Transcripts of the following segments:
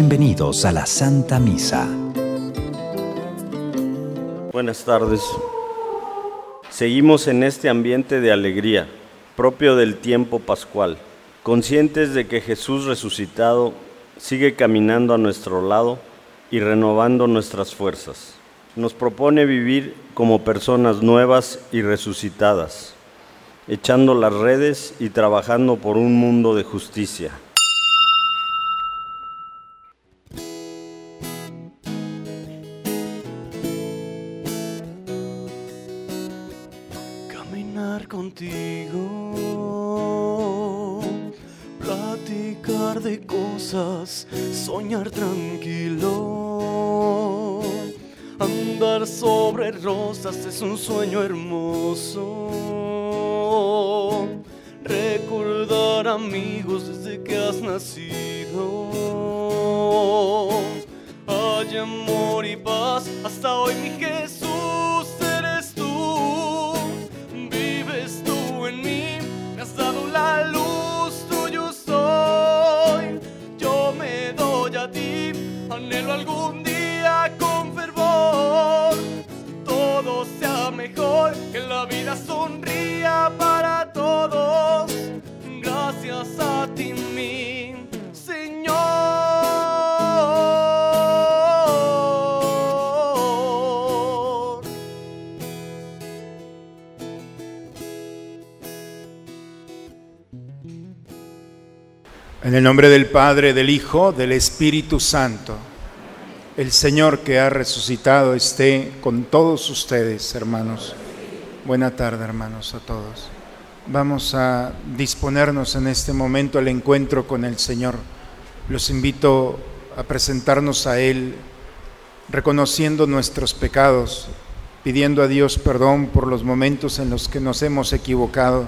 Bienvenidos a la Santa Misa. Buenas tardes. Seguimos en este ambiente de alegría, propio del tiempo pascual, conscientes de que Jesús resucitado sigue caminando a nuestro lado y renovando nuestras fuerzas. Nos propone vivir como personas nuevas y resucitadas, echando las redes y trabajando por un mundo de justicia. Rosas es un sueño hermoso. Recordar amigos desde que has nacido. Del Padre, del Hijo, del Espíritu Santo, el Señor que ha resucitado esté con todos ustedes, hermanos. Buena tarde, hermanos, a todos. Vamos a disponernos en este momento al encuentro con el Señor. Los invito a presentarnos a Él, reconociendo nuestros pecados, pidiendo a Dios perdón por los momentos en los que nos hemos equivocado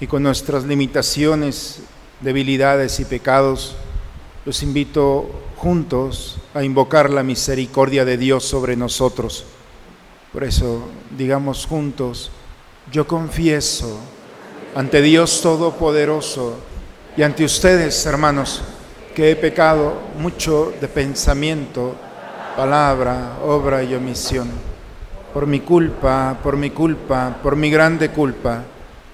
y con nuestras limitaciones, debilidades y pecados, los invito juntos a invocar la misericordia de Dios sobre nosotros. Por eso, digamos juntos, yo confieso ante Dios Todopoderoso y ante ustedes, hermanos, que he pecado mucho de pensamiento, palabra, obra y omisión. Por mi culpa, por mi culpa, por mi grande culpa.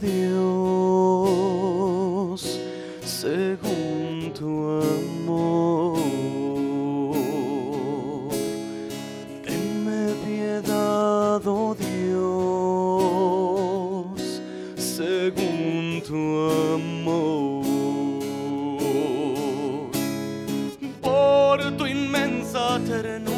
Dios, según tu amor. Tenme piedad, oh Dios, según tu amor. Por tu inmensa ternura,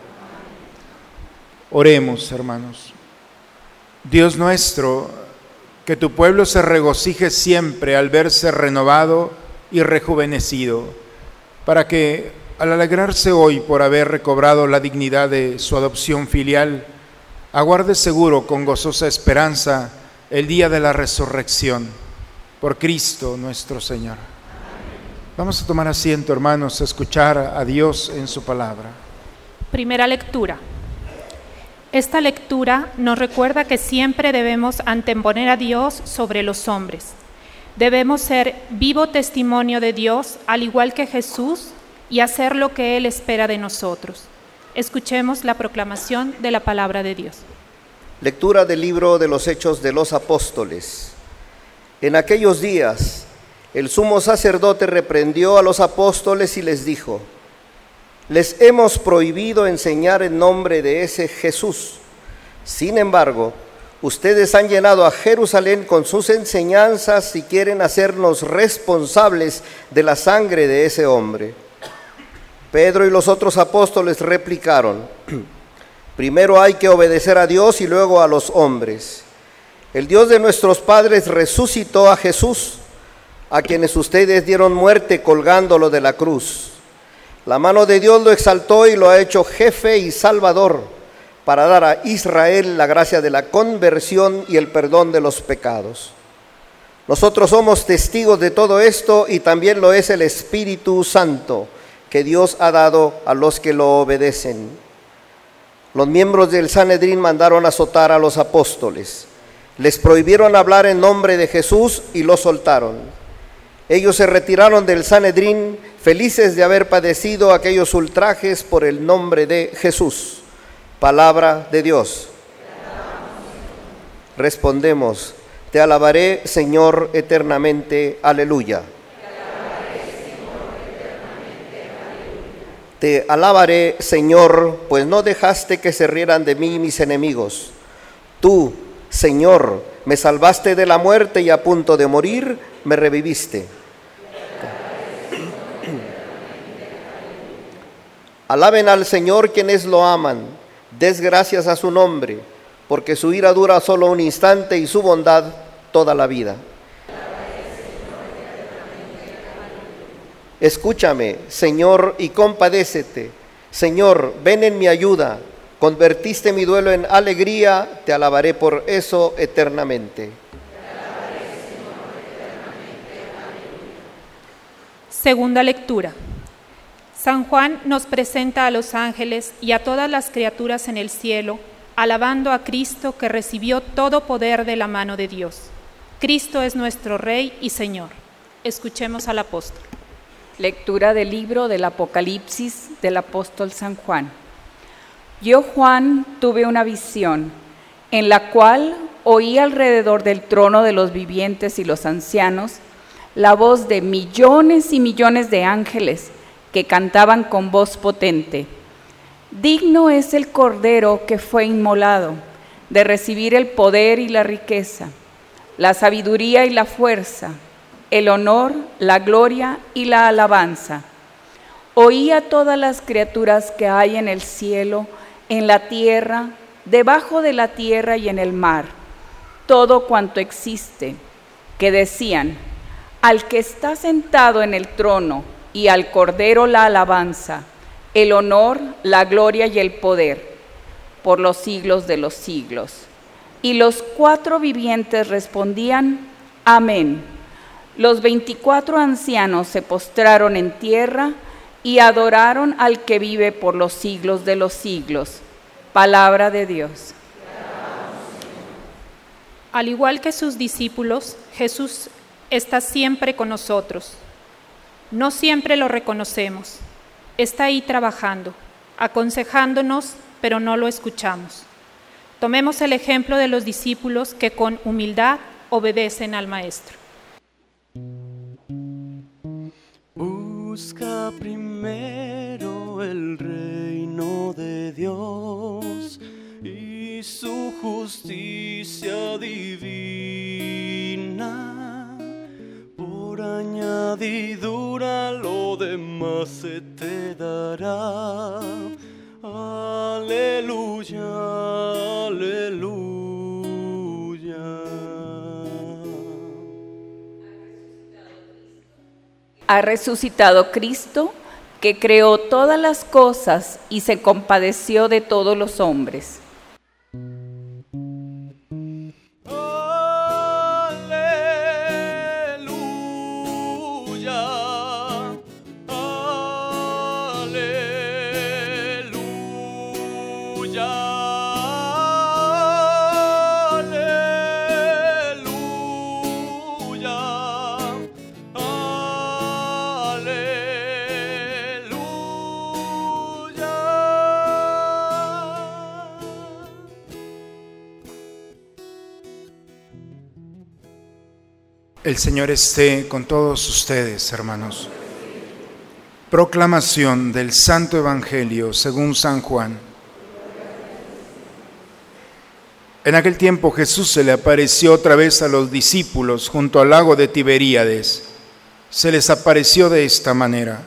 Oremos, hermanos. Dios nuestro, que tu pueblo se regocije siempre al verse renovado y rejuvenecido, para que al alegrarse hoy por haber recobrado la dignidad de su adopción filial, aguarde seguro con gozosa esperanza el día de la resurrección, por Cristo nuestro Señor. Vamos a tomar asiento, hermanos, a escuchar a Dios en su palabra. Primera lectura. Esta lectura nos recuerda que siempre debemos anteponer a Dios sobre los hombres. Debemos ser vivo testimonio de Dios, al igual que Jesús, y hacer lo que Él espera de nosotros. Escuchemos la proclamación de la palabra de Dios. Lectura del libro de los Hechos de los Apóstoles. En aquellos días, el sumo sacerdote reprendió a los apóstoles y les dijo, les hemos prohibido enseñar en nombre de ese Jesús. Sin embargo, ustedes han llenado a Jerusalén con sus enseñanzas y quieren hacernos responsables de la sangre de ese hombre. Pedro y los otros apóstoles replicaron, primero hay que obedecer a Dios y luego a los hombres. El Dios de nuestros padres resucitó a Jesús a quienes ustedes dieron muerte colgándolo de la cruz. La mano de Dios lo exaltó y lo ha hecho jefe y salvador para dar a Israel la gracia de la conversión y el perdón de los pecados. Nosotros somos testigos de todo esto y también lo es el Espíritu Santo que Dios ha dado a los que lo obedecen. Los miembros del Sanedrín mandaron azotar a los apóstoles. Les prohibieron hablar en nombre de Jesús y lo soltaron. Ellos se retiraron del Sanedrín felices de haber padecido aquellos ultrajes por el nombre de Jesús. Palabra de Dios. Respondemos, te alabaré Señor eternamente. Aleluya. Te alabaré, Señor, pues no dejaste que se rieran de mí mis enemigos. Tú, Señor, me salvaste de la muerte y a punto de morir, me reviviste. Alaben al Señor quienes lo aman, des gracias a su nombre, porque su ira dura solo un instante y su bondad toda la vida. Escúchame, Señor, y compadécete. Señor, ven en mi ayuda. Convertiste mi duelo en alegría, te alabaré por eso eternamente. Segunda lectura. San Juan nos presenta a los ángeles y a todas las criaturas en el cielo, alabando a Cristo que recibió todo poder de la mano de Dios. Cristo es nuestro Rey y Señor. Escuchemos al apóstol. Lectura del libro del Apocalipsis del apóstol San Juan. Yo, Juan, tuve una visión en la cual oí alrededor del trono de los vivientes y los ancianos la voz de millones y millones de ángeles que cantaban con voz potente. Digno es el Cordero que fue inmolado de recibir el poder y la riqueza, la sabiduría y la fuerza, el honor, la gloria y la alabanza. Oí a todas las criaturas que hay en el cielo, en la tierra, debajo de la tierra y en el mar, todo cuanto existe, que decían, al que está sentado en el trono, y al Cordero la alabanza, el honor, la gloria y el poder, por los siglos de los siglos. Y los cuatro vivientes respondían, Amén. Los veinticuatro ancianos se postraron en tierra y adoraron al que vive por los siglos de los siglos. Palabra de Dios. Al igual que sus discípulos, Jesús está siempre con nosotros no siempre lo reconocemos. Está ahí trabajando, aconsejándonos, pero no lo escuchamos. Tomemos el ejemplo de los discípulos que con humildad obedecen al Maestro. Busca primero el reino de Dios y su justicia divina. Añadidura lo demás se te dará. Aleluya, aleluya. Ha resucitado Cristo, que creó todas las cosas y se compadeció de todos los hombres. El Señor esté con todos ustedes, hermanos. Proclamación del Santo Evangelio según San Juan. En aquel tiempo Jesús se le apareció otra vez a los discípulos junto al lago de Tiberíades. Se les apareció de esta manera.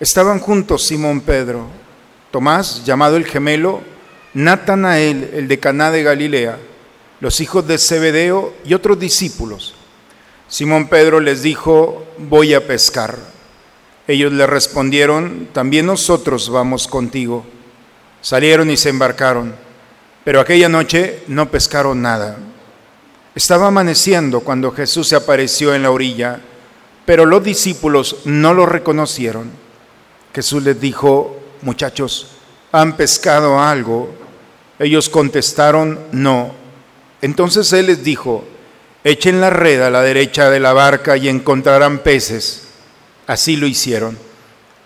Estaban juntos Simón Pedro, Tomás, llamado el gemelo, Natanael, el de Caná de Galilea, los hijos de Zebedeo y otros discípulos. Simón Pedro les dijo, voy a pescar. Ellos le respondieron, también nosotros vamos contigo. Salieron y se embarcaron, pero aquella noche no pescaron nada. Estaba amaneciendo cuando Jesús se apareció en la orilla, pero los discípulos no lo reconocieron. Jesús les dijo, muchachos, ¿han pescado algo? Ellos contestaron, no. Entonces Él les dijo, echen la red a la derecha de la barca y encontrarán peces. Así lo hicieron.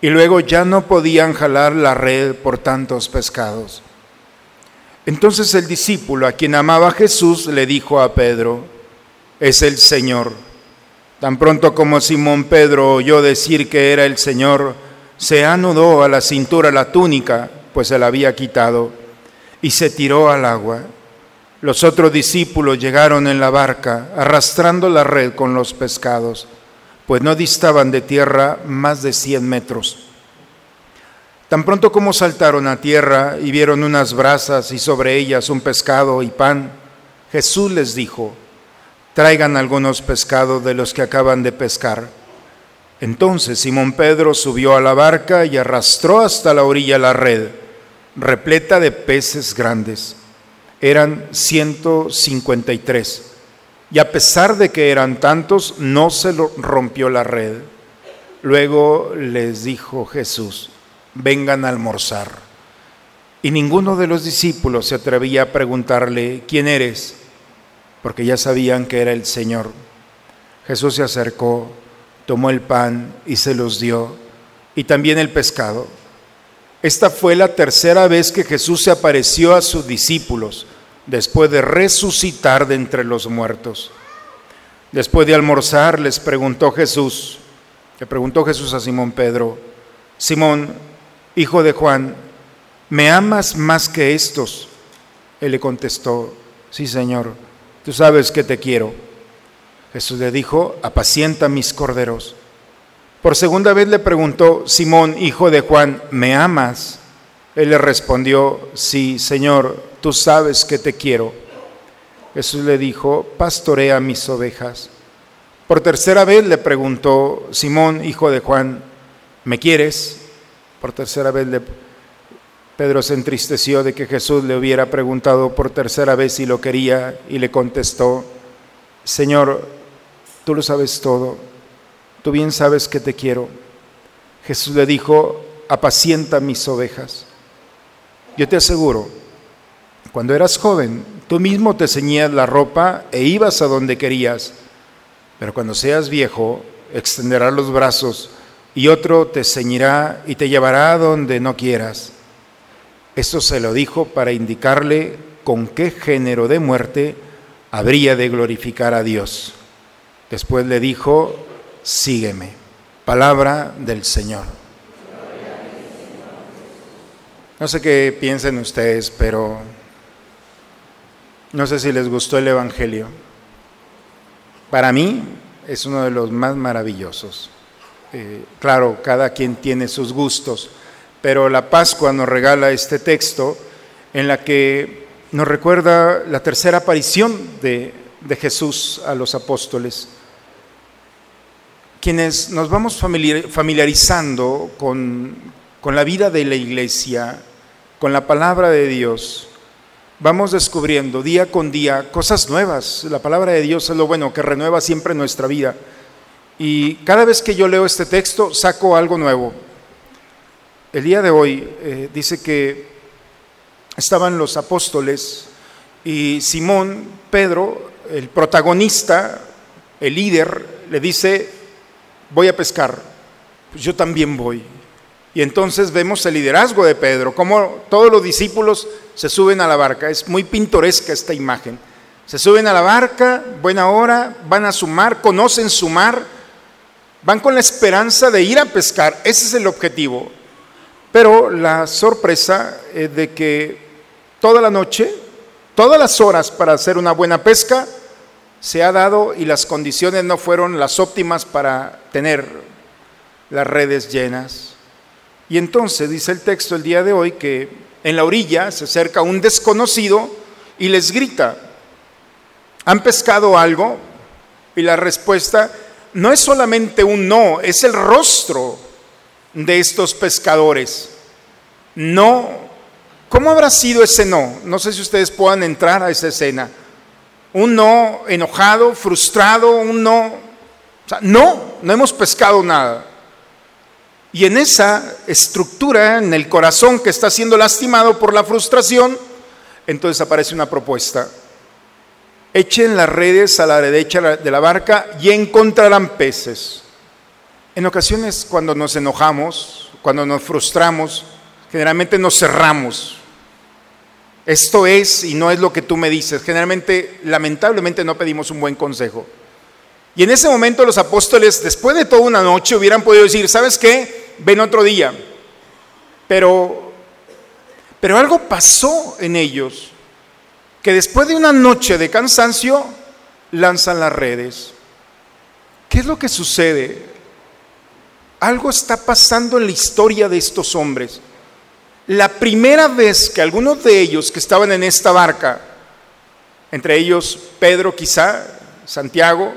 Y luego ya no podían jalar la red por tantos pescados. Entonces el discípulo a quien amaba Jesús le dijo a Pedro, es el Señor. Tan pronto como Simón Pedro oyó decir que era el Señor, se anudó a la cintura la túnica, pues se la había quitado, y se tiró al agua. Los otros discípulos llegaron en la barca, arrastrando la red con los pescados, pues no distaban de tierra más de cien metros. Tan pronto como saltaron a tierra y vieron unas brasas y sobre ellas un pescado y pan, Jesús les dijo, traigan algunos pescados de los que acaban de pescar. Entonces Simón Pedro subió a la barca y arrastró hasta la orilla la red, repleta de peces grandes. Eran 153. Y a pesar de que eran tantos, no se rompió la red. Luego les dijo Jesús, vengan a almorzar. Y ninguno de los discípulos se atrevía a preguntarle, ¿quién eres? Porque ya sabían que era el Señor. Jesús se acercó, tomó el pan y se los dio, y también el pescado. Esta fue la tercera vez que Jesús se apareció a sus discípulos después de resucitar de entre los muertos. Después de almorzar les preguntó Jesús, le preguntó Jesús a Simón Pedro, Simón, hijo de Juan, ¿me amas más que estos? Él le contestó, sí Señor, tú sabes que te quiero. Jesús le dijo, apacienta mis corderos. Por segunda vez le preguntó, Simón, hijo de Juan, ¿me amas? Él le respondió, sí, Señor, tú sabes que te quiero. Jesús le dijo, pastorea mis ovejas. Por tercera vez le preguntó, Simón, hijo de Juan, ¿me quieres? Por tercera vez le... Pedro se entristeció de que Jesús le hubiera preguntado por tercera vez si lo quería y le contestó, Señor, tú lo sabes todo, tú bien sabes que te quiero. Jesús le dijo, apacienta mis ovejas. Yo te aseguro, cuando eras joven, tú mismo te ceñías la ropa e ibas a donde querías, pero cuando seas viejo, extenderás los brazos y otro te ceñirá y te llevará a donde no quieras. Esto se lo dijo para indicarle con qué género de muerte habría de glorificar a Dios. Después le dijo, sígueme. Palabra del Señor. No sé qué piensen ustedes, pero no sé si les gustó el Evangelio. Para mí es uno de los más maravillosos. Eh, claro, cada quien tiene sus gustos, pero la Pascua nos regala este texto en la que nos recuerda la tercera aparición de, de Jesús a los apóstoles, quienes nos vamos familiarizando con, la vida de la iglesia, con la palabra de Dios, vamos descubriendo día con día cosas nuevas. La palabra de Dios es lo bueno, que renueva siempre nuestra vida. Y cada vez que yo leo este texto, saco algo nuevo. El día de hoy eh, dice que estaban los apóstoles y Simón, Pedro, el protagonista, el líder, le dice, voy a pescar, pues yo también voy. Y entonces vemos el liderazgo de Pedro, como todos los discípulos se suben a la barca. Es muy pintoresca esta imagen. Se suben a la barca, buena hora, van a su mar, conocen su mar, van con la esperanza de ir a pescar. Ese es el objetivo. Pero la sorpresa es de que toda la noche, todas las horas para hacer una buena pesca, se ha dado y las condiciones no fueron las óptimas para tener las redes llenas. Y entonces dice el texto el día de hoy que en la orilla se acerca un desconocido y les grita, ¿han pescado algo? Y la respuesta no es solamente un no, es el rostro de estos pescadores. No. ¿Cómo habrá sido ese no? No sé si ustedes puedan entrar a esa escena. Un no enojado, frustrado, un no. O sea, no, no hemos pescado nada. Y en esa estructura, en el corazón que está siendo lastimado por la frustración, entonces aparece una propuesta. Echen las redes a la derecha de la barca y encontrarán peces. En ocasiones cuando nos enojamos, cuando nos frustramos, generalmente nos cerramos. Esto es y no es lo que tú me dices. Generalmente, lamentablemente, no pedimos un buen consejo. Y en ese momento los apóstoles, después de toda una noche, hubieran podido decir, ¿sabes qué? ven otro día. Pero, pero algo pasó en ellos, que después de una noche de cansancio, lanzan las redes. ¿Qué es lo que sucede? Algo está pasando en la historia de estos hombres. La primera vez que algunos de ellos que estaban en esta barca, entre ellos Pedro quizá, Santiago,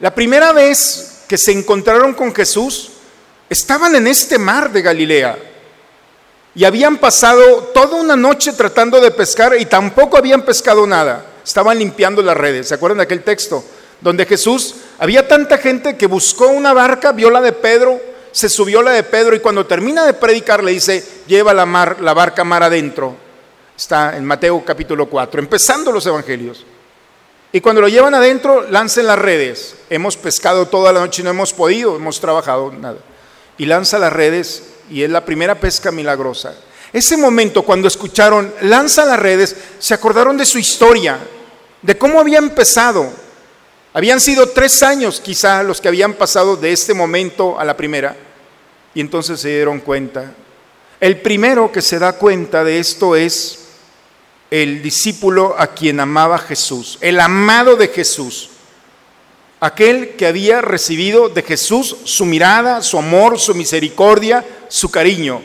la primera vez que se encontraron con Jesús, Estaban en este mar de Galilea y habían pasado toda una noche tratando de pescar y tampoco habían pescado nada. Estaban limpiando las redes. ¿Se acuerdan de aquel texto? Donde Jesús, había tanta gente que buscó una barca, vio la de Pedro, se subió la de Pedro y cuando termina de predicar le dice, lleva la, mar, la barca mar adentro. Está en Mateo capítulo 4, empezando los evangelios. Y cuando lo llevan adentro, lancen las redes. Hemos pescado toda la noche y no hemos podido, hemos trabajado nada y lanza las redes y es la primera pesca milagrosa. Ese momento cuando escucharon, lanza las redes, se acordaron de su historia, de cómo había empezado. Habían sido tres años quizá los que habían pasado de este momento a la primera. Y entonces se dieron cuenta. El primero que se da cuenta de esto es el discípulo a quien amaba Jesús, el amado de Jesús aquel que había recibido de Jesús su mirada, su amor, su misericordia, su cariño.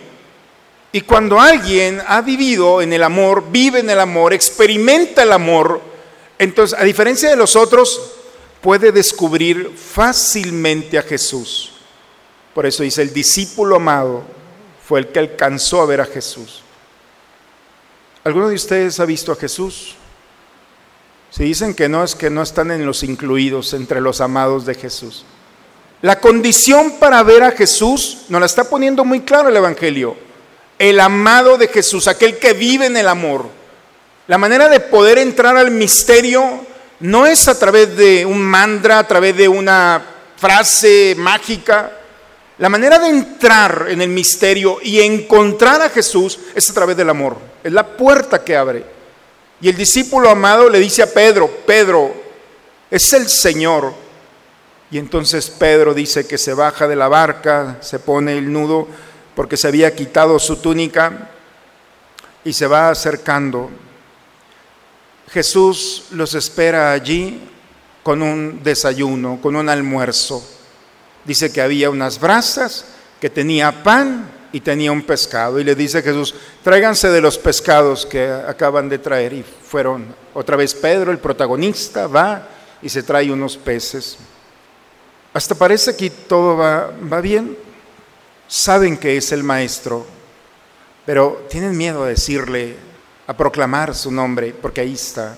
Y cuando alguien ha vivido en el amor, vive en el amor, experimenta el amor, entonces, a diferencia de los otros, puede descubrir fácilmente a Jesús. Por eso dice, el discípulo amado fue el que alcanzó a ver a Jesús. ¿Alguno de ustedes ha visto a Jesús? Si dicen que no, es que no están en los incluidos entre los amados de Jesús. La condición para ver a Jesús nos la está poniendo muy claro el Evangelio. El amado de Jesús, aquel que vive en el amor. La manera de poder entrar al misterio no es a través de un mantra, a través de una frase mágica. La manera de entrar en el misterio y encontrar a Jesús es a través del amor. Es la puerta que abre. Y el discípulo amado le dice a Pedro, Pedro, es el Señor. Y entonces Pedro dice que se baja de la barca, se pone el nudo porque se había quitado su túnica y se va acercando. Jesús los espera allí con un desayuno, con un almuerzo. Dice que había unas brasas, que tenía pan y tenía un pescado. Y le dice Jesús, tráiganse de los pescados que acaban de traer. Y fueron otra vez Pedro, el protagonista, va y se trae unos peces. Hasta parece que todo va, va bien. Saben que es el maestro, pero tienen miedo a decirle, a proclamar su nombre, porque ahí está.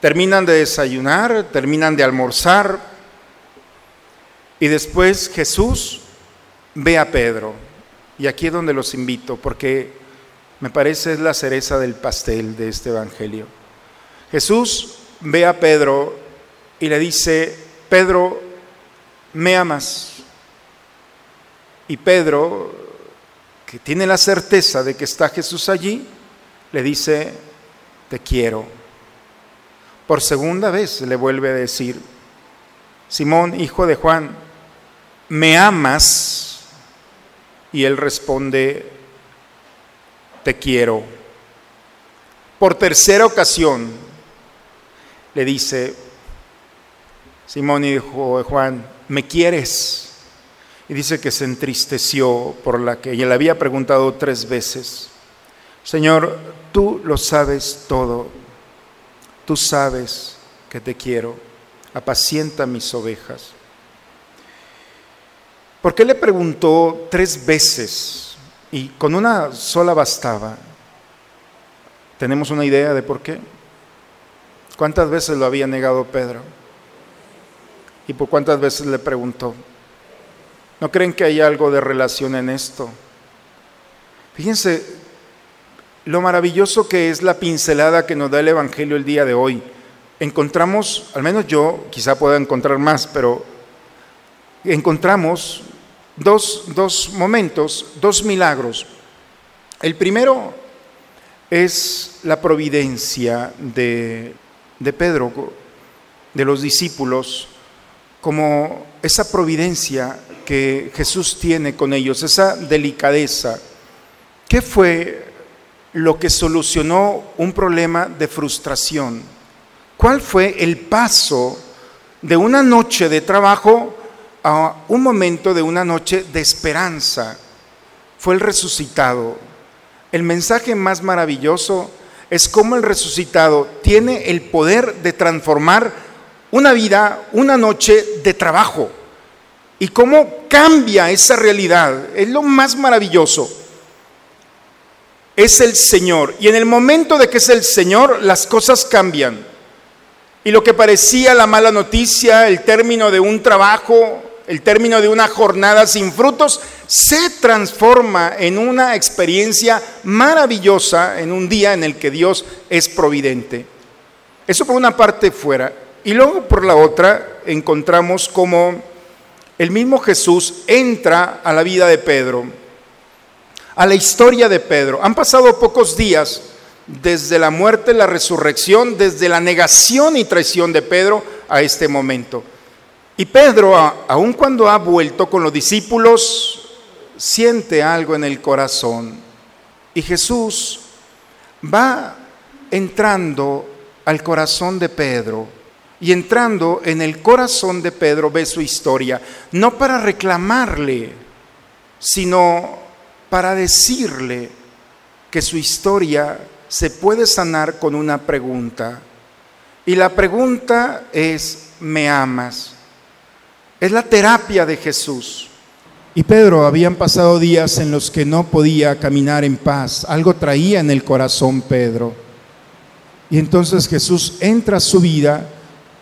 Terminan de desayunar, terminan de almorzar, y después Jesús ve a Pedro. Y aquí es donde los invito, porque me parece es la cereza del pastel de este Evangelio. Jesús ve a Pedro y le dice, Pedro, ¿me amas? Y Pedro, que tiene la certeza de que está Jesús allí, le dice, te quiero. Por segunda vez le vuelve a decir, Simón, hijo de Juan, ¿me amas? Y él responde, te quiero. Por tercera ocasión le dice, Simón, hijo de Juan, ¿me quieres? Y dice que se entristeció por la que ella le había preguntado tres veces. Señor, tú lo sabes todo. Tú sabes que te quiero. Apacienta mis ovejas. ¿Por qué le preguntó tres veces y con una sola bastaba? ¿Tenemos una idea de por qué? ¿Cuántas veces lo había negado Pedro? ¿Y por cuántas veces le preguntó? ¿No creen que hay algo de relación en esto? Fíjense lo maravilloso que es la pincelada que nos da el Evangelio el día de hoy. Encontramos, al menos yo quizá pueda encontrar más, pero encontramos dos, dos momentos, dos milagros. El primero es la providencia de, de Pedro, de los discípulos, como esa providencia que Jesús tiene con ellos, esa delicadeza. ¿Qué fue lo que solucionó un problema de frustración? ¿Cuál fue el paso de una noche de trabajo a un momento de una noche de esperanza? Fue el resucitado. El mensaje más maravilloso es cómo el resucitado tiene el poder de transformar una vida, una noche de trabajo. Y cómo cambia esa realidad. Es lo más maravilloso es el Señor. Y en el momento de que es el Señor, las cosas cambian. Y lo que parecía la mala noticia, el término de un trabajo, el término de una jornada sin frutos, se transforma en una experiencia maravillosa, en un día en el que Dios es providente. Eso por una parte fuera. Y luego por la otra encontramos como el mismo Jesús entra a la vida de Pedro a la historia de Pedro. Han pasado pocos días desde la muerte, la resurrección, desde la negación y traición de Pedro a este momento. Y Pedro, aun cuando ha vuelto con los discípulos, siente algo en el corazón. Y Jesús va entrando al corazón de Pedro. Y entrando en el corazón de Pedro ve su historia, no para reclamarle, sino para decirle que su historia se puede sanar con una pregunta. Y la pregunta es, ¿me amas? Es la terapia de Jesús. Y Pedro habían pasado días en los que no podía caminar en paz. Algo traía en el corazón Pedro. Y entonces Jesús entra a su vida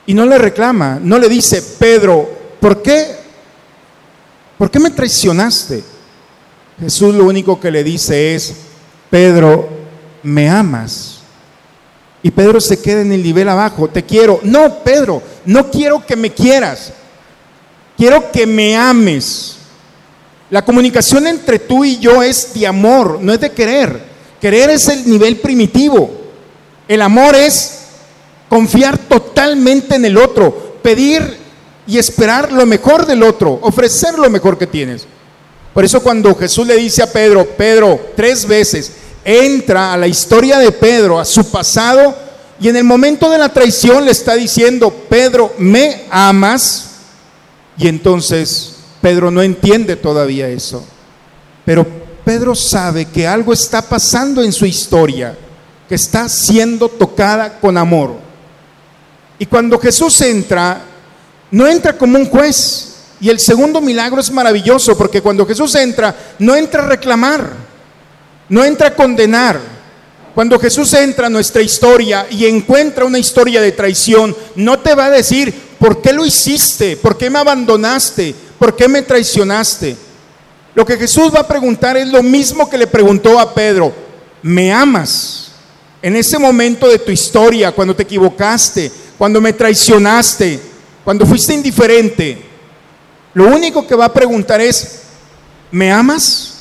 y no le reclama, no le dice, Pedro, ¿por qué? ¿Por qué me traicionaste? Jesús lo único que le dice es, Pedro, ¿me amas? Y Pedro se queda en el nivel abajo, te quiero. No, Pedro, no quiero que me quieras, quiero que me ames. La comunicación entre tú y yo es de amor, no es de querer. Querer es el nivel primitivo. El amor es confiar totalmente en el otro, pedir y esperar lo mejor del otro, ofrecer lo mejor que tienes. Por eso cuando Jesús le dice a Pedro, Pedro, tres veces, entra a la historia de Pedro, a su pasado, y en el momento de la traición le está diciendo, Pedro, ¿me amas? Y entonces Pedro no entiende todavía eso. Pero Pedro sabe que algo está pasando en su historia, que está siendo tocada con amor. Y cuando Jesús entra, no entra como un juez. Y el segundo milagro es maravilloso porque cuando Jesús entra, no entra a reclamar, no entra a condenar. Cuando Jesús entra a nuestra historia y encuentra una historia de traición, no te va a decir, ¿por qué lo hiciste? ¿Por qué me abandonaste? ¿Por qué me traicionaste? Lo que Jesús va a preguntar es lo mismo que le preguntó a Pedro, ¿me amas? En ese momento de tu historia, cuando te equivocaste, cuando me traicionaste, cuando fuiste indiferente, lo único que va a preguntar es, ¿me amas?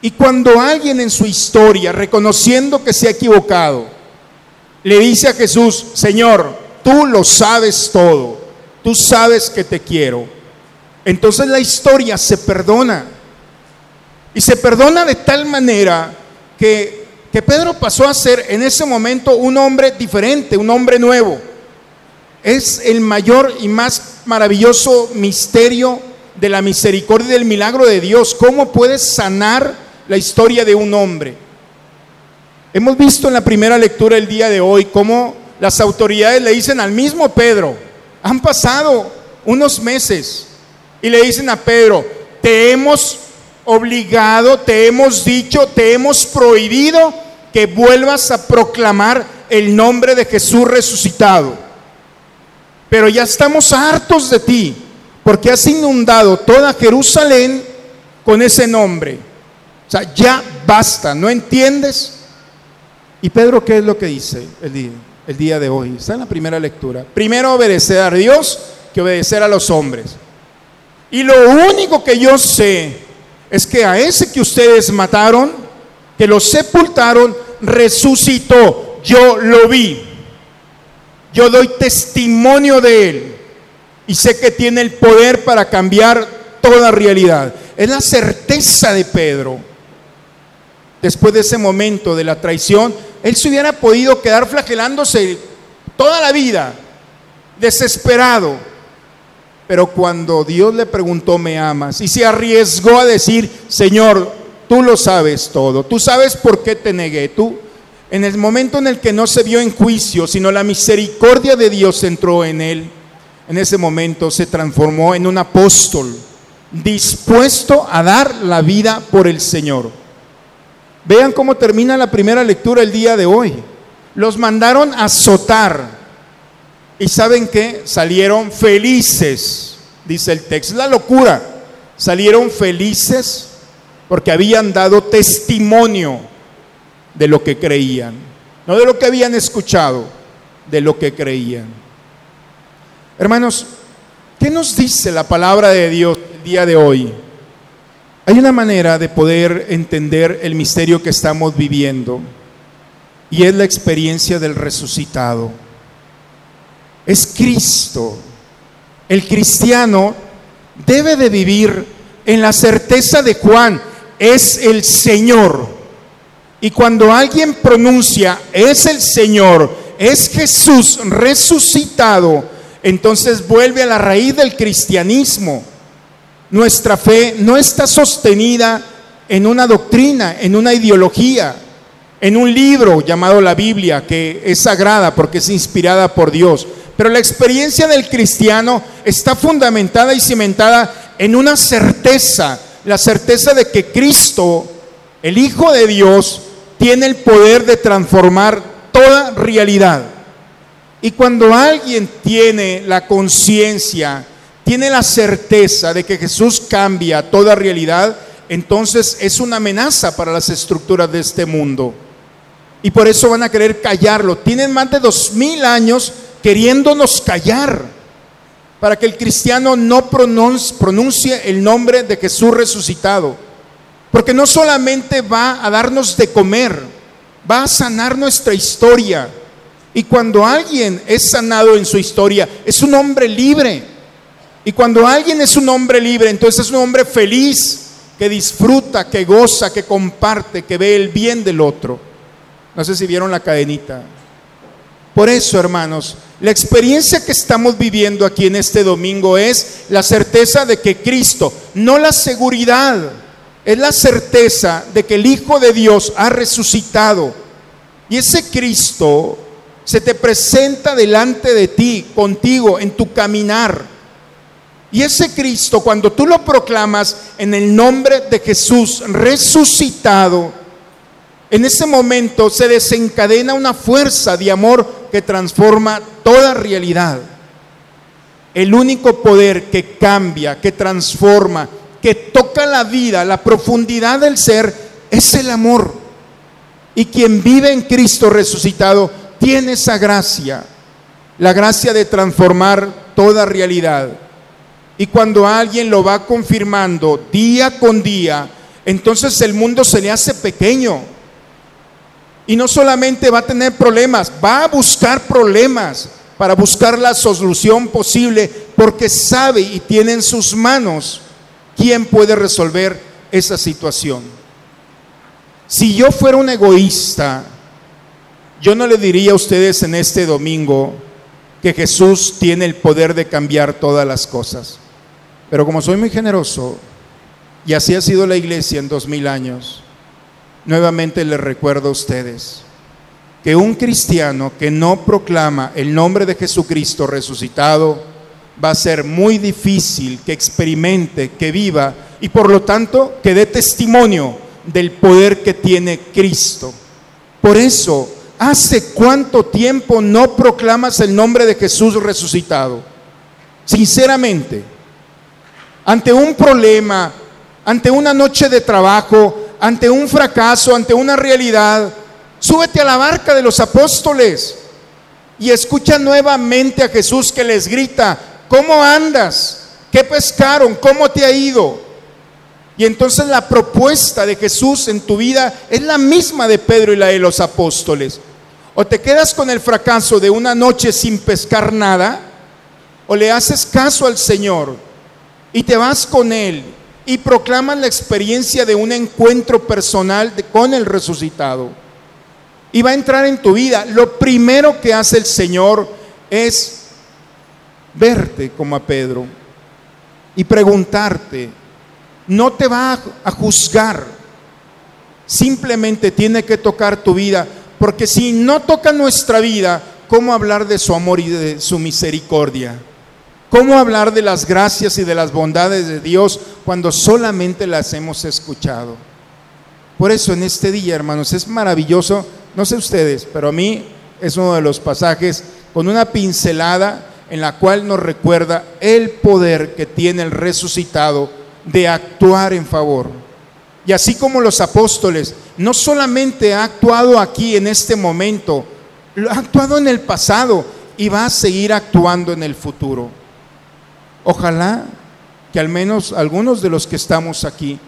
Y cuando alguien en su historia, reconociendo que se ha equivocado, le dice a Jesús, Señor, tú lo sabes todo, tú sabes que te quiero, entonces la historia se perdona. Y se perdona de tal manera que, que Pedro pasó a ser en ese momento un hombre diferente, un hombre nuevo. Es el mayor y más maravilloso misterio de la misericordia y del milagro de Dios. ¿Cómo puedes sanar la historia de un hombre? Hemos visto en la primera lectura el día de hoy cómo las autoridades le dicen al mismo Pedro, han pasado unos meses, y le dicen a Pedro, te hemos obligado, te hemos dicho, te hemos prohibido que vuelvas a proclamar el nombre de Jesús resucitado. Pero ya estamos hartos de ti, porque has inundado toda Jerusalén con ese nombre. O sea, ya basta, ¿no entiendes? Y Pedro, ¿qué es lo que dice el día, el día de hoy? Está en la primera lectura. Primero obedecer a Dios que obedecer a los hombres. Y lo único que yo sé es que a ese que ustedes mataron, que lo sepultaron, resucitó. Yo lo vi. Yo doy testimonio de Él y sé que tiene el poder para cambiar toda realidad. Es la certeza de Pedro. Después de ese momento de la traición, él se hubiera podido quedar flagelándose toda la vida, desesperado. Pero cuando Dios le preguntó, ¿me amas? Y se arriesgó a decir, Señor, tú lo sabes todo, tú sabes por qué te negué, tú en el momento en el que no se vio en juicio, sino la misericordia de Dios entró en él, en ese momento se transformó en un apóstol, dispuesto a dar la vida por el Señor. Vean cómo termina la primera lectura el día de hoy. Los mandaron a azotar. ¿Y saben qué? Salieron felices, dice el texto. La locura. Salieron felices porque habían dado testimonio de lo que creían, no de lo que habían escuchado, de lo que creían. Hermanos, ¿qué nos dice la palabra de Dios el día de hoy? Hay una manera de poder entender el misterio que estamos viviendo y es la experiencia del resucitado. Es Cristo. El cristiano debe de vivir en la certeza de Juan, es el Señor. Y cuando alguien pronuncia, es el Señor, es Jesús resucitado, entonces vuelve a la raíz del cristianismo. Nuestra fe no está sostenida en una doctrina, en una ideología, en un libro llamado la Biblia, que es sagrada porque es inspirada por Dios. Pero la experiencia del cristiano está fundamentada y cimentada en una certeza, la certeza de que Cristo, el Hijo de Dios, tiene el poder de transformar toda realidad. Y cuando alguien tiene la conciencia, tiene la certeza de que Jesús cambia toda realidad, entonces es una amenaza para las estructuras de este mundo. Y por eso van a querer callarlo. Tienen más de dos mil años queriéndonos callar para que el cristiano no pronuncie el nombre de Jesús resucitado. Porque no solamente va a darnos de comer, va a sanar nuestra historia. Y cuando alguien es sanado en su historia, es un hombre libre. Y cuando alguien es un hombre libre, entonces es un hombre feliz, que disfruta, que goza, que comparte, que ve el bien del otro. No sé si vieron la cadenita. Por eso, hermanos, la experiencia que estamos viviendo aquí en este domingo es la certeza de que Cristo, no la seguridad, es la certeza de que el Hijo de Dios ha resucitado. Y ese Cristo se te presenta delante de ti, contigo, en tu caminar. Y ese Cristo, cuando tú lo proclamas en el nombre de Jesús resucitado, en ese momento se desencadena una fuerza de amor que transforma toda realidad. El único poder que cambia, que transforma, que toca la vida, la profundidad del ser, es el amor. Y quien vive en Cristo resucitado tiene esa gracia, la gracia de transformar toda realidad. Y cuando alguien lo va confirmando día con día, entonces el mundo se le hace pequeño y no solamente va a tener problemas, va a buscar problemas para buscar la solución posible porque sabe y tiene en sus manos quién puede resolver esa situación. Si yo fuera un egoísta, yo no le diría a ustedes en este domingo que Jesús tiene el poder de cambiar todas las cosas. Pero como soy muy generoso, y así ha sido la iglesia en dos mil años, nuevamente les recuerdo a ustedes que un cristiano que no proclama el nombre de Jesucristo resucitado va a ser muy difícil que experimente, que viva y por lo tanto que dé testimonio del poder que tiene Cristo. Por eso, ¿hace cuánto tiempo no proclamas el nombre de Jesús resucitado? Sinceramente, ante un problema, ante una noche de trabajo, ante un fracaso, ante una realidad, súbete a la barca de los apóstoles y escucha nuevamente a Jesús que les grita, ¿cómo andas? ¿Qué pescaron? ¿Cómo te ha ido? Y entonces la propuesta de Jesús en tu vida es la misma de Pedro y la de los apóstoles. O te quedas con el fracaso de una noche sin pescar nada, o le haces caso al Señor y te vas con Él y proclaman la experiencia de un encuentro personal con el resucitado. Y va a entrar en tu vida. Lo primero que hace el Señor es verte como a Pedro y preguntarte. No te va a juzgar. Simplemente tiene que tocar tu vida. Porque si no toca nuestra vida, ¿cómo hablar de su amor y de su misericordia? ¿Cómo hablar de las gracias y de las bondades de Dios cuando solamente las hemos escuchado? Por eso en este día, hermanos, es maravilloso, no sé ustedes, pero a mí es uno de los pasajes con una pincelada en la cual nos recuerda el poder que tiene el resucitado de actuar en favor. Y así como los apóstoles, no solamente ha actuado aquí en este momento, ha actuado en el pasado y va a seguir actuando en el futuro. Ojalá que al menos algunos de los que estamos aquí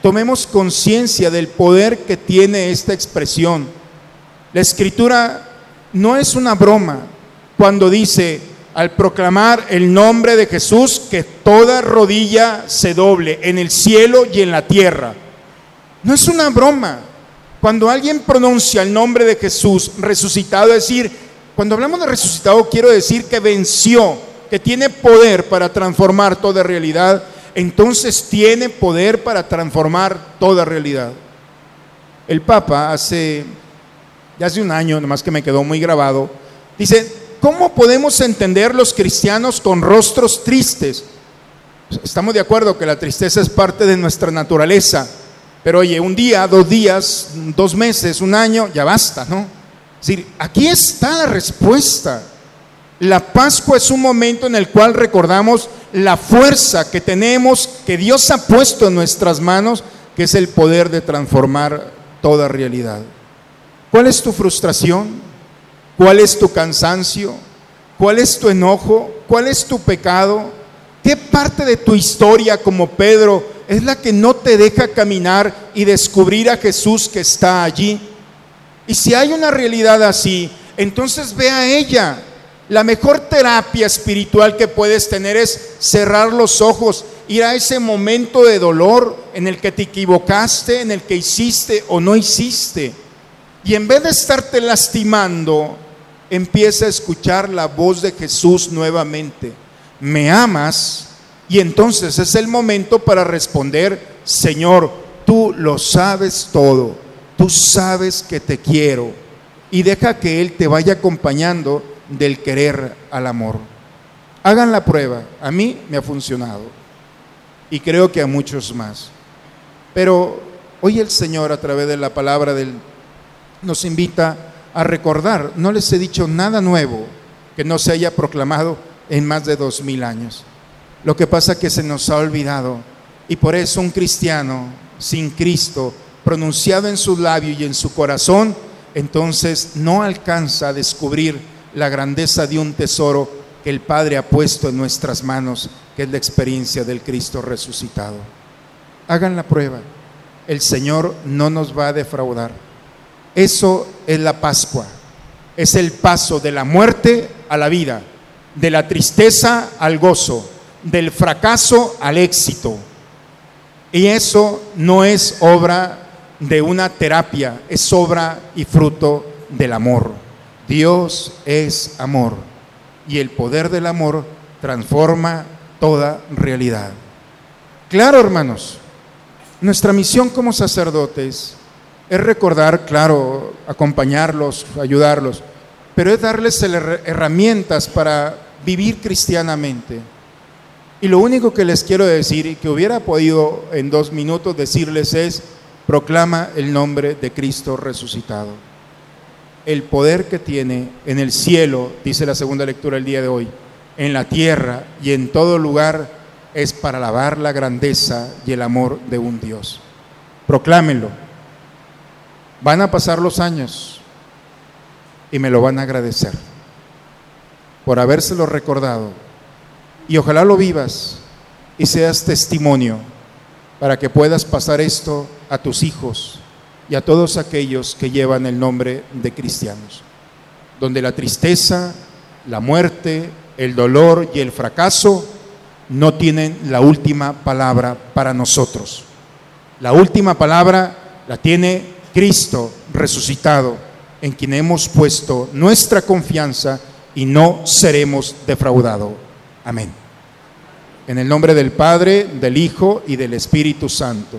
tomemos conciencia del poder que tiene esta expresión. La escritura no es una broma cuando dice, al proclamar el nombre de Jesús, que toda rodilla se doble en el cielo y en la tierra. No es una broma. Cuando alguien pronuncia el nombre de Jesús resucitado, es decir, cuando hablamos de resucitado, quiero decir que venció que tiene poder para transformar toda realidad, entonces tiene poder para transformar toda realidad. El Papa hace, ya hace un año, nomás que me quedó muy grabado, dice, ¿cómo podemos entender los cristianos con rostros tristes? Estamos de acuerdo que la tristeza es parte de nuestra naturaleza, pero oye, un día, dos días, dos meses, un año, ya basta, ¿no? Es decir, aquí está la respuesta. La Pascua es un momento en el cual recordamos la fuerza que tenemos, que Dios ha puesto en nuestras manos, que es el poder de transformar toda realidad. ¿Cuál es tu frustración? ¿Cuál es tu cansancio? ¿Cuál es tu enojo? ¿Cuál es tu pecado? ¿Qué parte de tu historia como Pedro es la que no te deja caminar y descubrir a Jesús que está allí? Y si hay una realidad así, entonces ve a ella la mejor terapia espiritual que puedes tener es cerrar los ojos ir a ese momento de dolor en el que te equivocaste, en el que hiciste o no hiciste. Y en vez de estarte lastimando, empieza a escuchar la voz de Jesús nuevamente. ¿Me amas? Y entonces es el momento para responder, Señor, tú lo sabes todo, tú sabes que te quiero. Y deja que Él te vaya acompañando del querer al amor. Hagan la prueba, a mí me ha funcionado y creo que a muchos más. Pero hoy el Señor a través de la palabra del, nos invita a recordar, no les he dicho nada nuevo que no se haya proclamado en más de dos mil años. Lo que pasa es que se nos ha olvidado y por eso un cristiano sin Cristo, pronunciado en su labio y en su corazón, entonces no alcanza a descubrir la grandeza de un tesoro que el Padre ha puesto en nuestras manos, que es la experiencia del Cristo resucitado. Hagan la prueba. El Señor no nos va a defraudar. Eso es la Pascua. Es el paso de la muerte a la vida, de la tristeza al gozo, del fracaso al éxito. Y eso no es obra de una terapia, es obra y fruto del amor. Dios es amor y el poder del amor transforma toda realidad. Claro, hermanos, nuestra misión como sacerdotes es recordar, claro, acompañarlos, ayudarlos, pero es darles herramientas para vivir cristianamente. Y lo único que les quiero decir y que hubiera podido en dos minutos decirles es, proclama el nombre de Cristo resucitado. El poder que tiene en el cielo, dice la segunda lectura el día de hoy, en la tierra y en todo lugar, es para alabar la grandeza y el amor de un Dios. Proclámenlo. Van a pasar los años y me lo van a agradecer por habérselo recordado y ojalá lo vivas y seas testimonio para que puedas pasar esto a tus hijos y a todos aquellos que llevan el nombre de cristianos, donde la tristeza, la muerte, el dolor y el fracaso no tienen la última palabra para nosotros. La última palabra la tiene Cristo resucitado, en quien hemos puesto nuestra confianza y no seremos defraudados. Amén. En el nombre del Padre, del Hijo y del Espíritu Santo.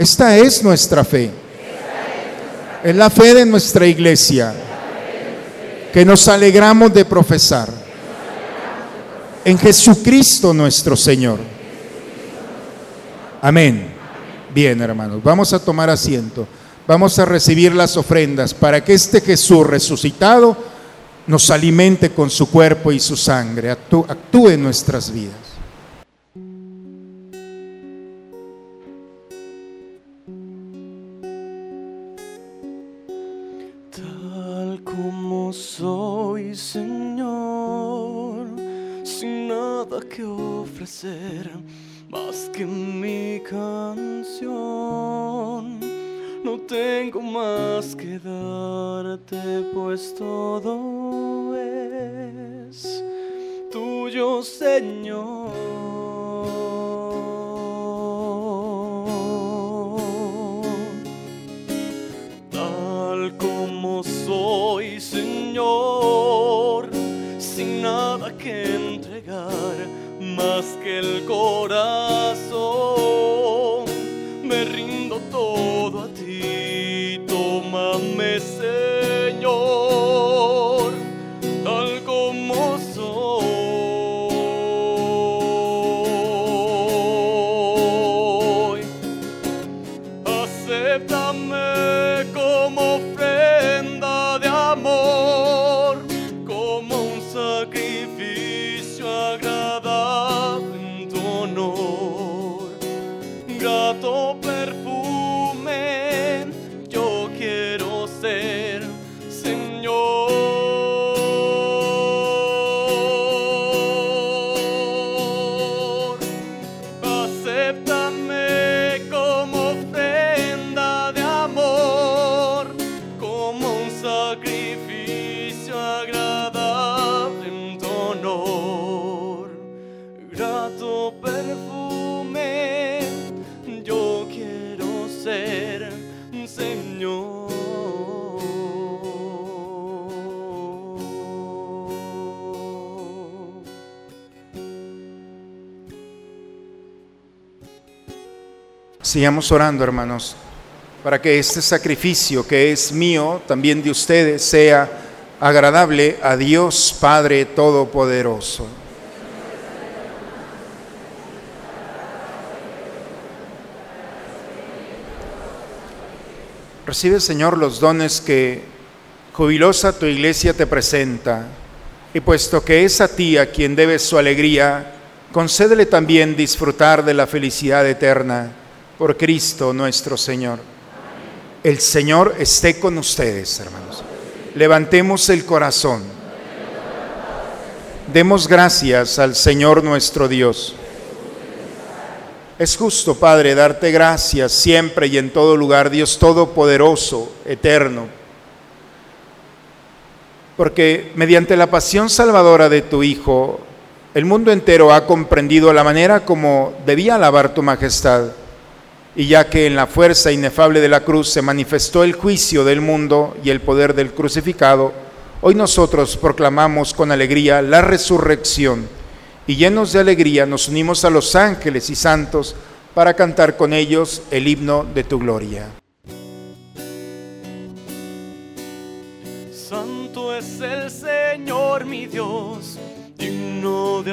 esta es nuestra fe. Es la fe de nuestra iglesia que nos alegramos de profesar en Jesucristo nuestro Señor. Amén. Bien, hermanos, vamos a tomar asiento vamos a recibir las ofrendas para que este Jesús resucitado nos alimente con su cuerpo y su sangre, actúe en nuestras vidas. Ofrecer más que mi canción no tengo más que darte, pues todo es tuyo, Señor. El corazón, sacrificio agradable en tu honor, grato perfume, yo quiero ser Señor. Sigamos orando, hermanos para que este sacrificio que es mío, también de ustedes, sea agradable a Dios Padre Todopoderoso. Recibe, Señor, los dones que jubilosa tu iglesia te presenta, y puesto que es a ti a quien debes su alegría, concédele también disfrutar de la felicidad eterna por Cristo nuestro Señor. El Señor esté con ustedes, hermanos. Levantemos el corazón. Demos gracias al Señor nuestro Dios. Es justo, Padre, darte gracias siempre y en todo lugar, Dios Todopoderoso, eterno, porque mediante la pasión salvadora de tu Hijo, el mundo entero ha comprendido la manera como debía alabar tu majestad. Y ya que en la fuerza inefable de la cruz se manifestó el juicio del mundo y el poder del crucificado, hoy nosotros proclamamos con alegría la resurrección y llenos de alegría nos unimos a los ángeles y santos para cantar con ellos el himno de tu gloria. Santo es el Señor mi Dios, digno de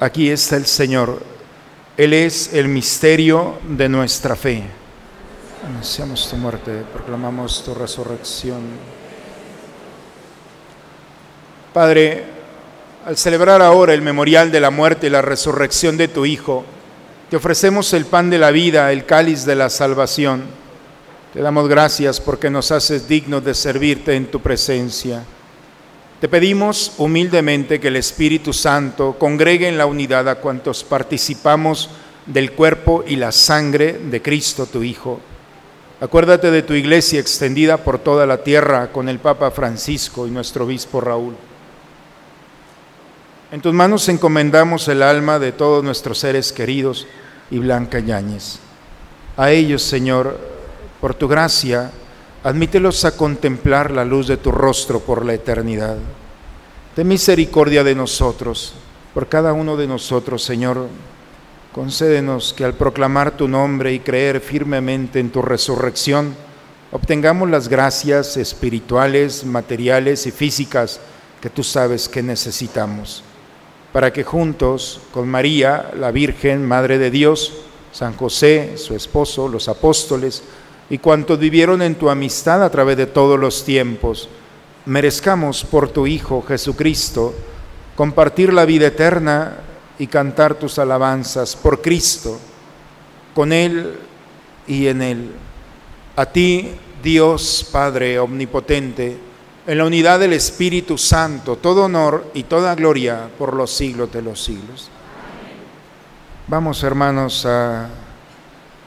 Aquí está el Señor. Él es el misterio de nuestra fe. Anunciamos tu muerte, proclamamos tu resurrección. Padre, al celebrar ahora el memorial de la muerte y la resurrección de tu Hijo, te ofrecemos el pan de la vida, el cáliz de la salvación. Te damos gracias porque nos haces dignos de servirte en tu presencia. Te pedimos humildemente que el Espíritu Santo congregue en la unidad a cuantos participamos del cuerpo y la sangre de Cristo tu Hijo. Acuérdate de tu iglesia extendida por toda la tierra con el Papa Francisco y nuestro obispo Raúl. En tus manos encomendamos el alma de todos nuestros seres queridos y Blanca Yáñez. A ellos, Señor, por tu gracia, admítelos a contemplar la luz de tu rostro por la eternidad. Ten misericordia de nosotros, por cada uno de nosotros, Señor, Concédenos que al proclamar tu nombre y creer firmemente en tu resurrección, obtengamos las gracias espirituales, materiales y físicas que tú sabes que necesitamos, para que juntos con María, la Virgen, Madre de Dios, San José, su esposo, los apóstoles y cuantos vivieron en tu amistad a través de todos los tiempos, merezcamos por tu Hijo Jesucristo compartir la vida eterna y cantar tus alabanzas por Cristo, con Él y en Él. A ti, Dios Padre Omnipotente, en la unidad del Espíritu Santo, todo honor y toda gloria por los siglos de los siglos. Vamos, hermanos, a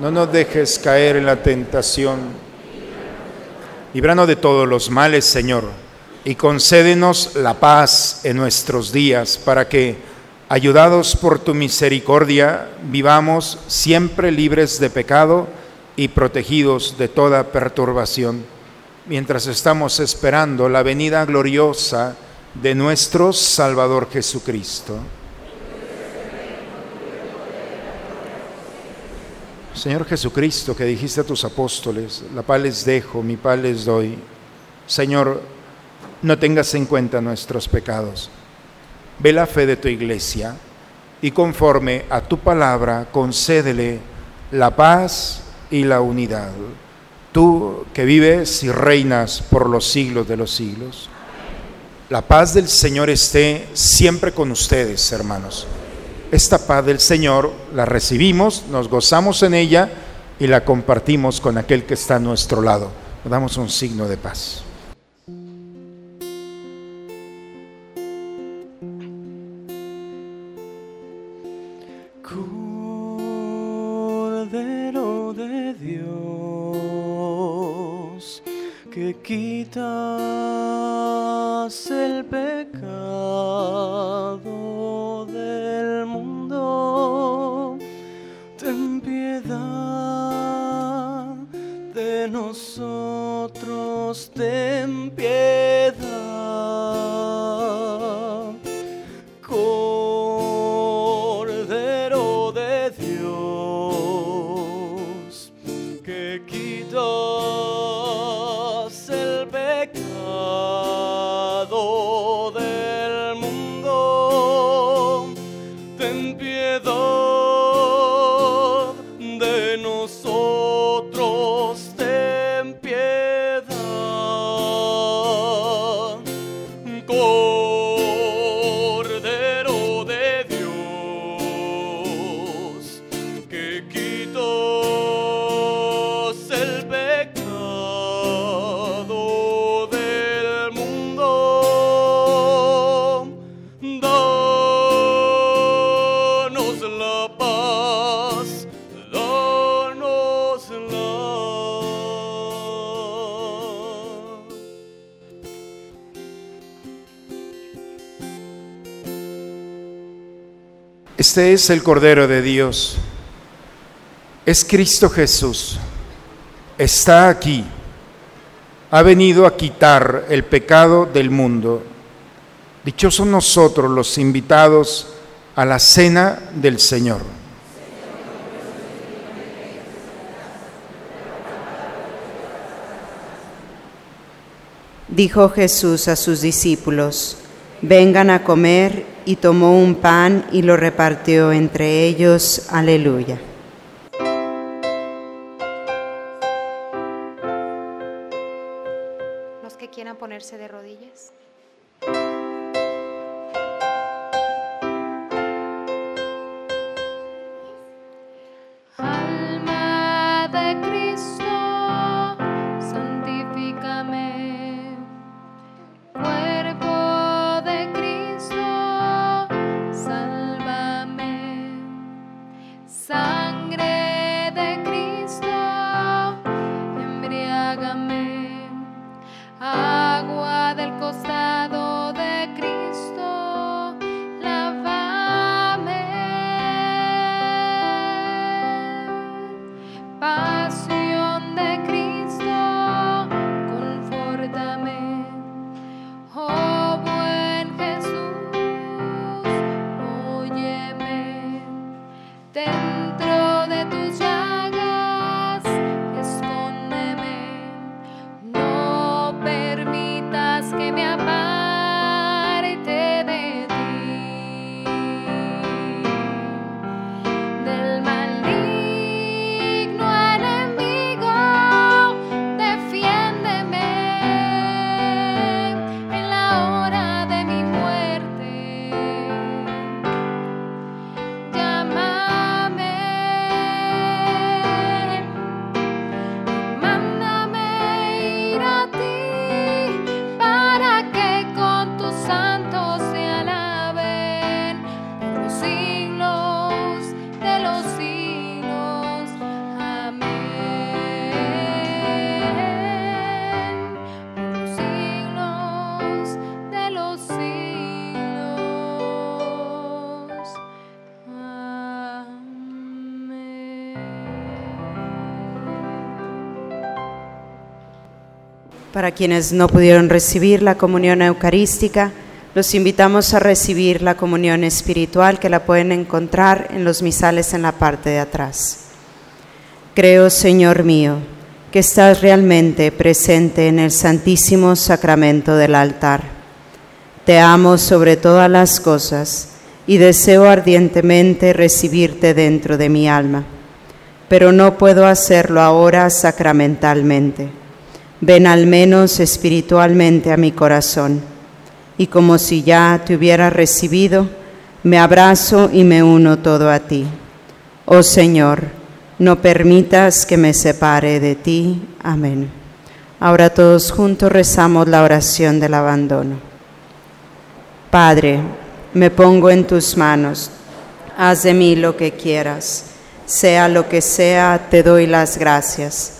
No nos dejes caer en la tentación. Líbranos de todos los males, Señor, y concédenos la paz en nuestros días, para que Ayudados por tu misericordia, vivamos siempre libres de pecado y protegidos de toda perturbación, mientras estamos esperando la venida gloriosa de nuestro Salvador Jesucristo. Señor Jesucristo, que dijiste a tus apóstoles, la paz les dejo, mi paz les doy. Señor, no tengas en cuenta nuestros pecados ve la fe de tu iglesia y conforme a tu palabra concédele la paz y la unidad. Tú que vives y reinas por los siglos de los siglos. La paz del Señor esté siempre con ustedes, hermanos. Esta paz del Señor la recibimos, nos gozamos en ella y la compartimos con aquel que está a nuestro lado. Damos un signo de paz. nosotros ten piedad. Este es el Cordero de Dios. Es Cristo Jesús. Está aquí. Ha venido a quitar el pecado del mundo. Dichosos nosotros los invitados a la cena del Señor. Dijo Jesús a sus discípulos, vengan a comer y tomó un pan y lo repartió entre ellos. Aleluya. Los que quieran ponerse de rodillas. Para quienes no pudieron recibir la comunión eucarística, los invitamos a recibir la comunión espiritual que la pueden encontrar en los misales en la parte de atrás. Creo, Señor mío, que estás realmente presente en el santísimo sacramento del altar. Te amo sobre todas las cosas y deseo ardientemente recibirte dentro de mi alma, pero no puedo hacerlo ahora sacramentalmente. Ven al menos espiritualmente a mi corazón y como si ya te hubiera recibido, me abrazo y me uno todo a ti. Oh Señor, no permitas que me separe de ti. Amén. Ahora todos juntos rezamos la oración del abandono. Padre, me pongo en tus manos. Haz de mí lo que quieras. Sea lo que sea, te doy las gracias.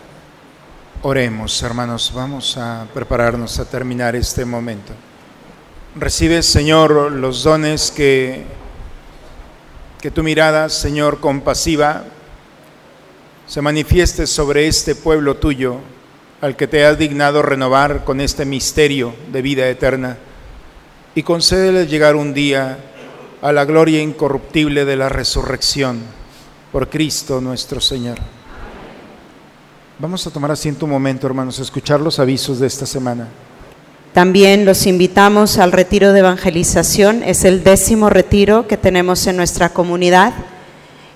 Oremos, hermanos, vamos a prepararnos a terminar este momento. Recibe, Señor, los dones que, que tu mirada, Señor, compasiva, se manifieste sobre este pueblo tuyo, al que te has dignado renovar con este misterio de vida eterna, y concédele llegar un día a la gloria incorruptible de la resurrección por Cristo nuestro Señor. Vamos a tomar asiento un momento, hermanos, a escuchar los avisos de esta semana. También los invitamos al retiro de evangelización, es el décimo retiro que tenemos en nuestra comunidad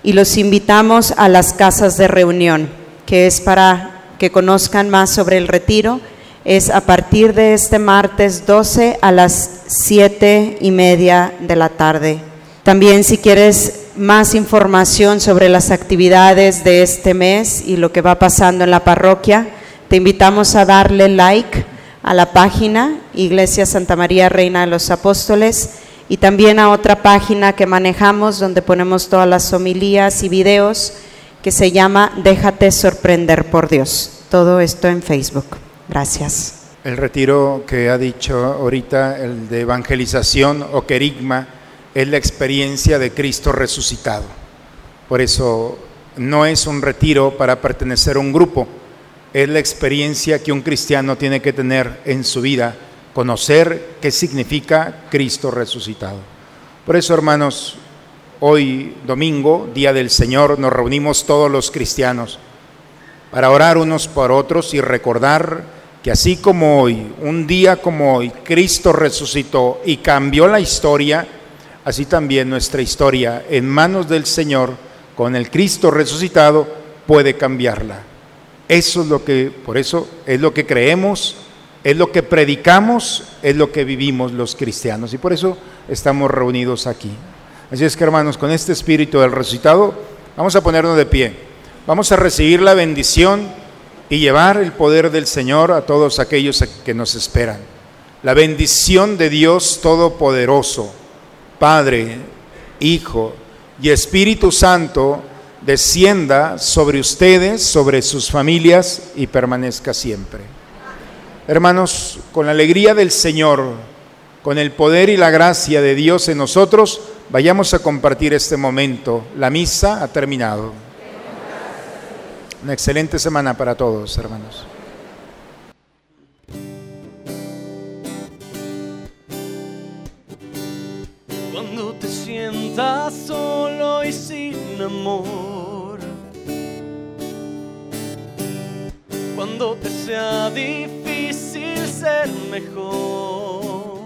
y los invitamos a las casas de reunión, que es para que conozcan más sobre el retiro. Es a partir de este martes 12 a las 7 y media de la tarde. También si quieres más información sobre las actividades de este mes y lo que va pasando en la parroquia, te invitamos a darle like a la página Iglesia Santa María Reina de los Apóstoles y también a otra página que manejamos donde ponemos todas las homilías y videos que se llama Déjate sorprender por Dios. Todo esto en Facebook. Gracias. El retiro que ha dicho ahorita, el de evangelización o querigma, es la experiencia de Cristo resucitado. Por eso no es un retiro para pertenecer a un grupo, es la experiencia que un cristiano tiene que tener en su vida conocer qué significa Cristo resucitado. Por eso, hermanos, hoy domingo, Día del Señor, nos reunimos todos los cristianos para orar unos por otros y recordar que así como hoy, un día como hoy, Cristo resucitó y cambió la historia, así también nuestra historia en manos del Señor, con el Cristo resucitado, puede cambiarla. Eso es lo que, por eso es lo que creemos es lo que predicamos, es lo que vivimos los cristianos. Y por eso estamos reunidos aquí. Así es que hermanos, con este espíritu del resucitado, vamos a ponernos de pie. Vamos a recibir la bendición y llevar el poder del Señor a todos aquellos que nos esperan. La bendición de Dios Todopoderoso, Padre, Hijo y Espíritu Santo, descienda sobre ustedes, sobre sus familias y permanezca siempre. Hermanos, con la alegría del Señor, con el poder y la gracia de Dios en nosotros, vayamos a compartir este momento. La misa ha terminado. Una excelente semana para todos, hermanos. Solo y sin amor. Cuando te sea difícil ser mejor.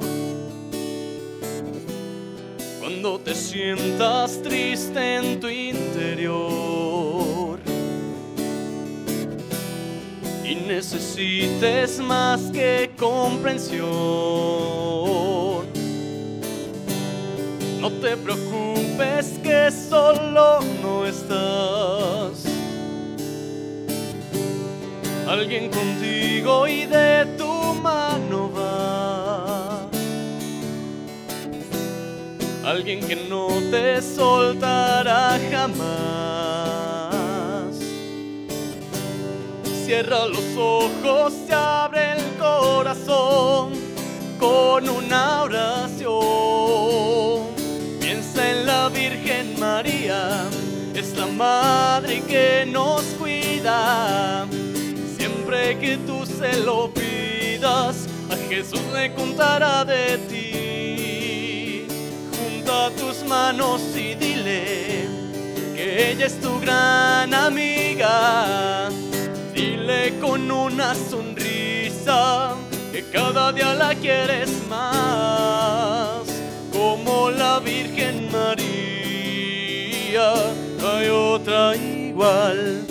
Cuando te sientas triste en tu interior y necesites más que comprensión. No te preocupes ves que solo no estás. Alguien contigo y de tu mano va. Alguien que no te soltará jamás. Cierra los ojos, se abre el corazón con un abrazo es la madre que nos cuida. Siempre que tú se lo pidas, a Jesús le contará de ti. Junta tus manos y dile que ella es tu gran amiga. Dile con una sonrisa que cada día la quieres más, como la Virgen María. Hay otra igual